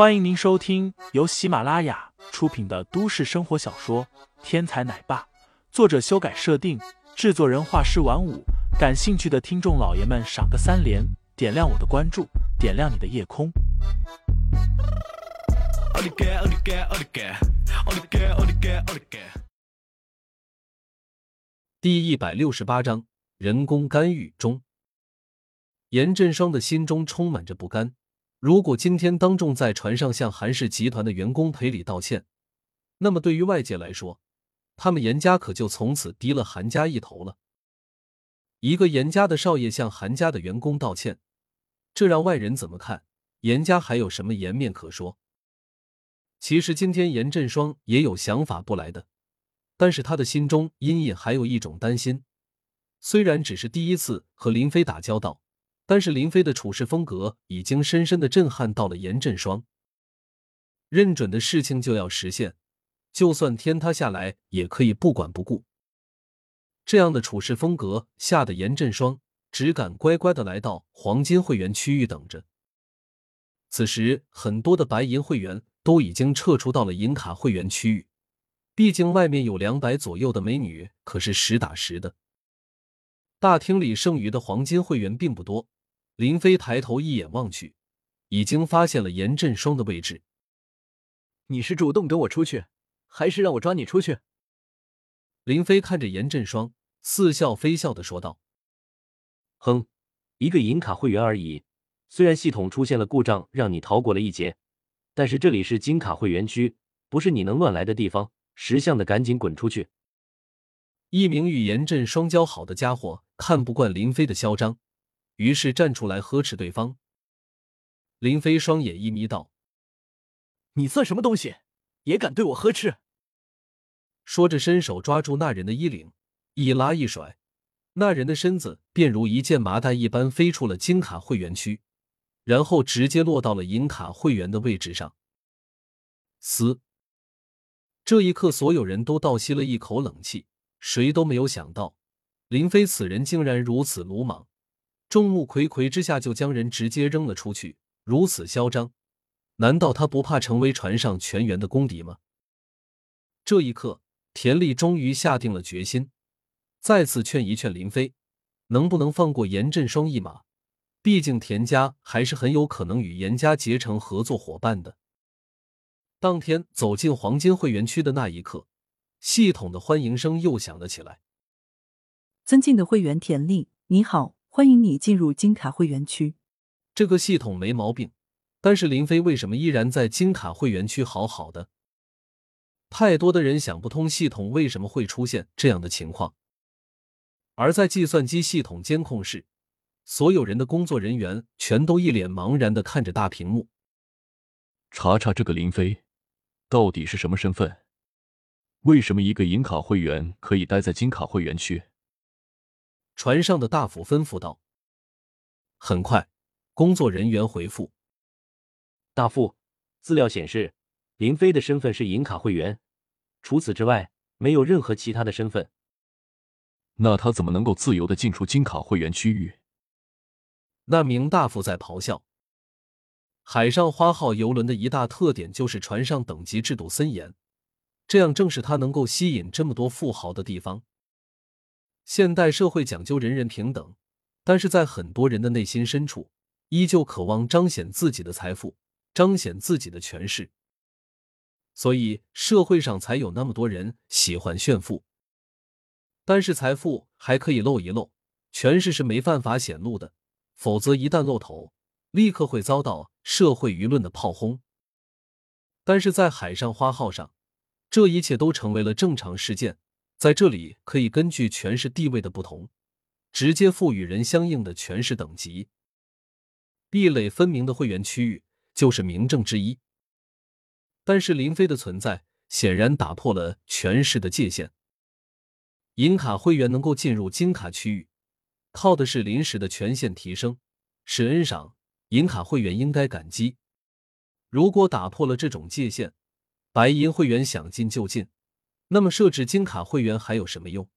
欢迎您收听由喜马拉雅出品的都市生活小说《天才奶爸》，作者修改设定，制作人画师晚舞。感兴趣的听众老爷们，赏个三连，点亮我的关注，点亮你的夜空。第一百六十八章人工干预中，严振双的心中充满着不甘。如果今天当众在船上向韩氏集团的员工赔礼道歉，那么对于外界来说，他们严家可就从此低了韩家一头了。一个严家的少爷向韩家的员工道歉，这让外人怎么看？严家还有什么颜面可说？其实今天严振双也有想法不来的，但是他的心中隐隐还有一种担心。虽然只是第一次和林飞打交道。但是林飞的处事风格已经深深的震撼到了严振双，认准的事情就要实现，就算天塌下来也可以不管不顾。这样的处事风格吓得严振双只敢乖乖的来到黄金会员区域等着。此时，很多的白银会员都已经撤出到了银卡会员区域，毕竟外面有两百左右的美女，可是实打实的。大厅里剩余的黄金会员并不多。林飞抬头一眼望去，已经发现了严振双的位置。你是主动跟我出去，还是让我抓你出去？林飞看着严振双，似笑非笑的说道：“哼，一个银卡会员而已。虽然系统出现了故障，让你逃过了一劫，但是这里是金卡会员区，不是你能乱来的地方。识相的赶紧滚出去！”一名与严振双交好的家伙看不惯林飞的嚣张。于是站出来呵斥对方。林飞双眼一眯道：“你算什么东西，也敢对我呵斥？”说着，伸手抓住那人的衣领，一拉一甩，那人的身子便如一件麻袋一般飞出了金卡会员区，然后直接落到了银卡会员的位置上。嘶！这一刻，所有人都倒吸了一口冷气，谁都没有想到，林飞此人竟然如此鲁莽。众目睽睽之下就将人直接扔了出去，如此嚣张，难道他不怕成为船上全员的公敌吗？这一刻，田丽终于下定了决心，再次劝一劝林飞，能不能放过严振双一马？毕竟田家还是很有可能与严家结成合作伙伴的。当天走进黄金会员区的那一刻，系统的欢迎声又响了起来。尊敬的会员田丽，你好。欢迎你进入金卡会员区。这个系统没毛病，但是林飞为什么依然在金卡会员区好好的？太多的人想不通系统为什么会出现这样的情况。而在计算机系统监控室，所有人的工作人员全都一脸茫然的看着大屏幕。查查这个林飞，到底是什么身份？为什么一个银卡会员可以待在金卡会员区？船上的大副吩咐道：“很快，工作人员回复：大副，资料显示，林飞的身份是银卡会员，除此之外，没有任何其他的身份。那他怎么能够自由的进出金卡会员区域？”那名大副在咆哮。海上花号游轮的一大特点就是船上等级制度森严，这样正是他能够吸引这么多富豪的地方。现代社会讲究人人平等，但是在很多人的内心深处，依旧渴望彰显自己的财富，彰显自己的权势，所以社会上才有那么多人喜欢炫富。但是财富还可以露一露，权势是没办法显露的，否则一旦露头，立刻会遭到社会舆论的炮轰。但是在海上花号上，这一切都成为了正常事件。在这里，可以根据权势地位的不同，直接赋予人相应的权势等级。壁垒分明的会员区域就是明证之一。但是林飞的存在显然打破了权势的界限。银卡会员能够进入金卡区域，靠的是临时的权限提升，是恩赏，银卡会员应该感激。如果打破了这种界限，白银会员想进就进。那么设置金卡会员还有什么用？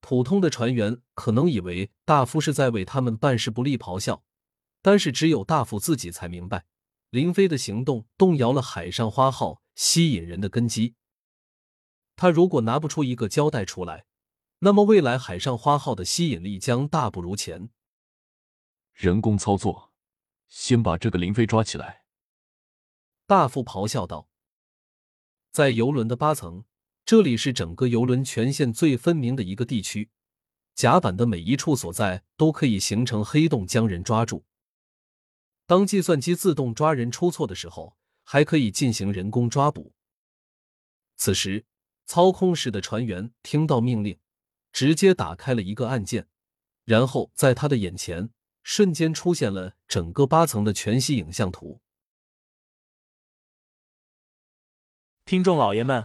普通的船员可能以为大夫是在为他们办事不力咆哮，但是只有大夫自己才明白，林飞的行动动摇了海上花号吸引人的根基。他如果拿不出一个交代出来，那么未来海上花号的吸引力将大不如前。人工操作，先把这个林飞抓起来。大副咆哮道：“在游轮的八层，这里是整个游轮权限最分明的一个地区，甲板的每一处所在都可以形成黑洞，将人抓住。当计算机自动抓人出错的时候，还可以进行人工抓捕。此时，操控室的船员听到命令，直接打开了一个按键，然后在他的眼前瞬间出现了整个八层的全息影像图。”听众老爷们，